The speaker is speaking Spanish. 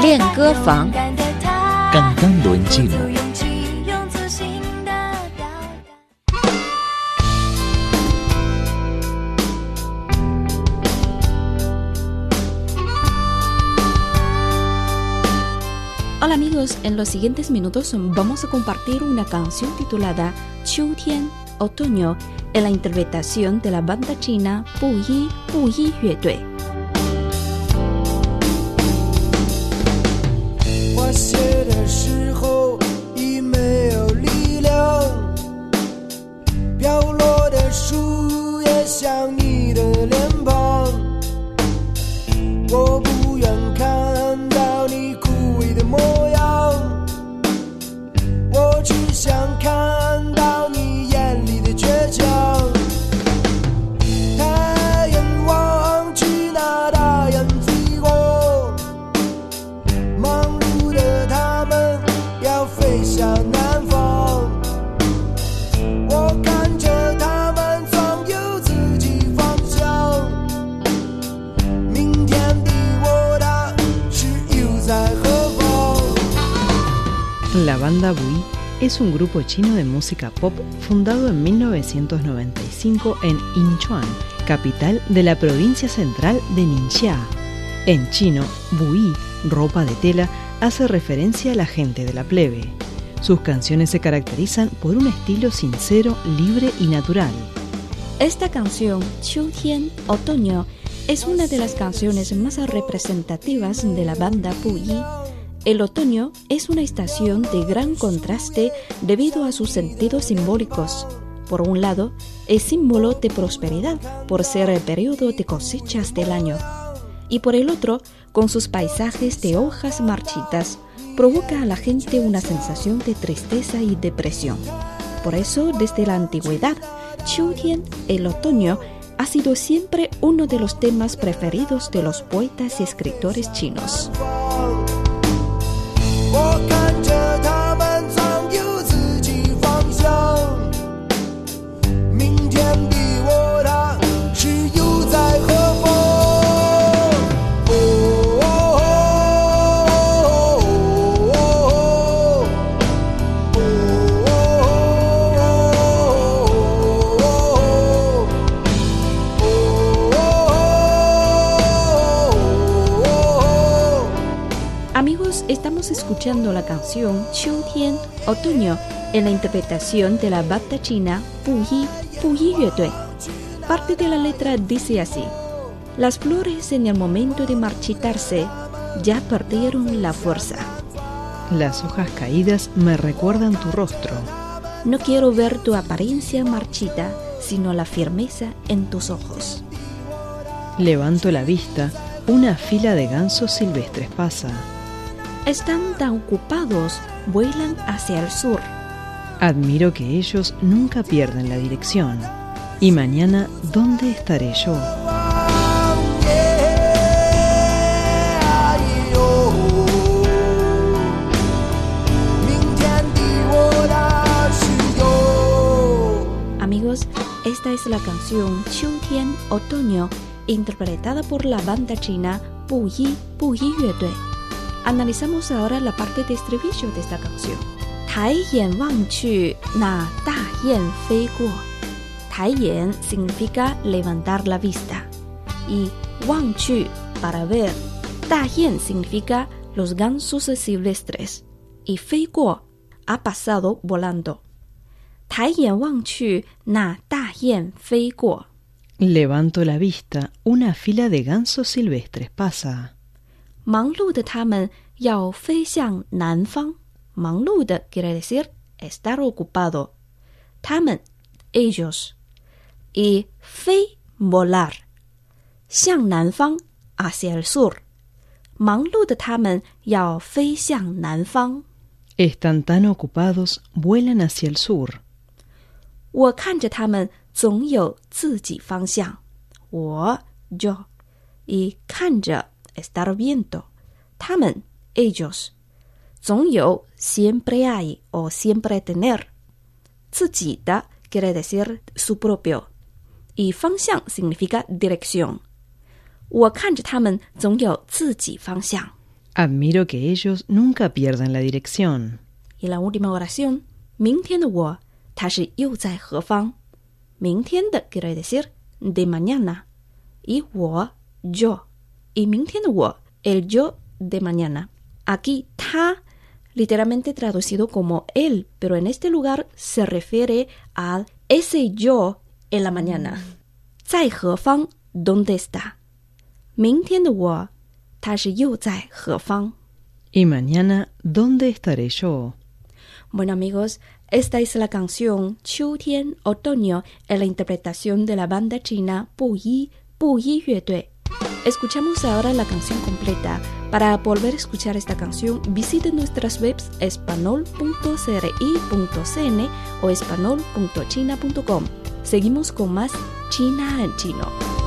练歌房 Cantando en chino. Hola amigos, en los siguientes minutos vamos a compartir una canción titulada Qiu Tian, Otoño, en la interpretación de la banda china Bu Yi Bu Yi Yue banda Bui es un grupo chino de música pop fundado en 1995 en Incheon, capital de la provincia central de Ningxia. En chino, Bui, ropa de tela, hace referencia a la gente de la plebe. Sus canciones se caracterizan por un estilo sincero, libre y natural. Esta canción, Tian, Otoño, es una de las canciones más representativas de la banda Puyi. El otoño es una estación de gran contraste debido a sus sentidos simbólicos. Por un lado, es símbolo de prosperidad por ser el periodo de cosechas del año. Y por el otro, con sus paisajes de hojas marchitas, provoca a la gente una sensación de tristeza y depresión. Por eso, desde la antigüedad, Qiutian, el otoño, ha sido siempre uno de los temas preferidos de los poetas y escritores chinos. 我看 estamos escuchando la canción Qiu Tian, Otoño, en la interpretación de la banda china Bu Yi, Bu Yi Yue. Parte de la letra dice así: Las flores en el momento de marchitarse ya perdieron la fuerza. Las hojas caídas me recuerdan tu rostro. No quiero ver tu apariencia marchita, sino la firmeza en tus ojos. Levanto la vista, una fila de gansos silvestres pasa están tan ocupados, vuelan hacia el sur. Admiro que ellos nunca pierden la dirección. ¿Y mañana dónde estaré yo? Amigos, esta es la canción Chiu Tian Otoño, interpretada por la banda china Puyi Puyi Yue Analizamos ahora la parte de estribillo de esta canción. Tai yan wang chu na da yan fei. Tai significa levantar la vista y wang chu para ver. Da significa los gansos silvestres y fei guo ha pasado volando. Tai wang chu na da yan fei guo. Levanto la vista, una fila de gansos silvestres pasa. 忙碌的他们要飞向南方。忙碌的 quiere decir estar ocupado。他们 ellos y 飞 volar 向南方 hacia el sur。忙碌的他们要飞向南方。 Están tan ocupados, vuelan hacia el sur. 我看着他们总有自己方向。我 yo y 看着 estar viendo 他们 ellos 总有 siempre hay o siempre tener 自己的 quiere decir su propio y 方向 significa dirección。 我看着他们总有自己方向。 Admiro que ellos nunca pierdan la dirección. Y la última oración，明天的我，他是又在何方？明天的 quiere decir de mañana，y 我 yo y Ming el yo de mañana. Aquí ta literalmente traducido como él, pero en este lugar se refiere a ese yo en la mañana. Mm. Zai Hefang, ¿dónde está? Ming ta shi yu zai Hefang. Y mañana, ¿dónde estaré yo? Bueno amigos, esta es la canción Chiu Tian Otoño en la interpretación de la banda china Pu Yi, Pu Yi Yue Escuchamos ahora la canción completa. Para volver a escuchar esta canción, visite nuestras webs espanol.cri.cn o espanol.china.com. Seguimos con más China en chino.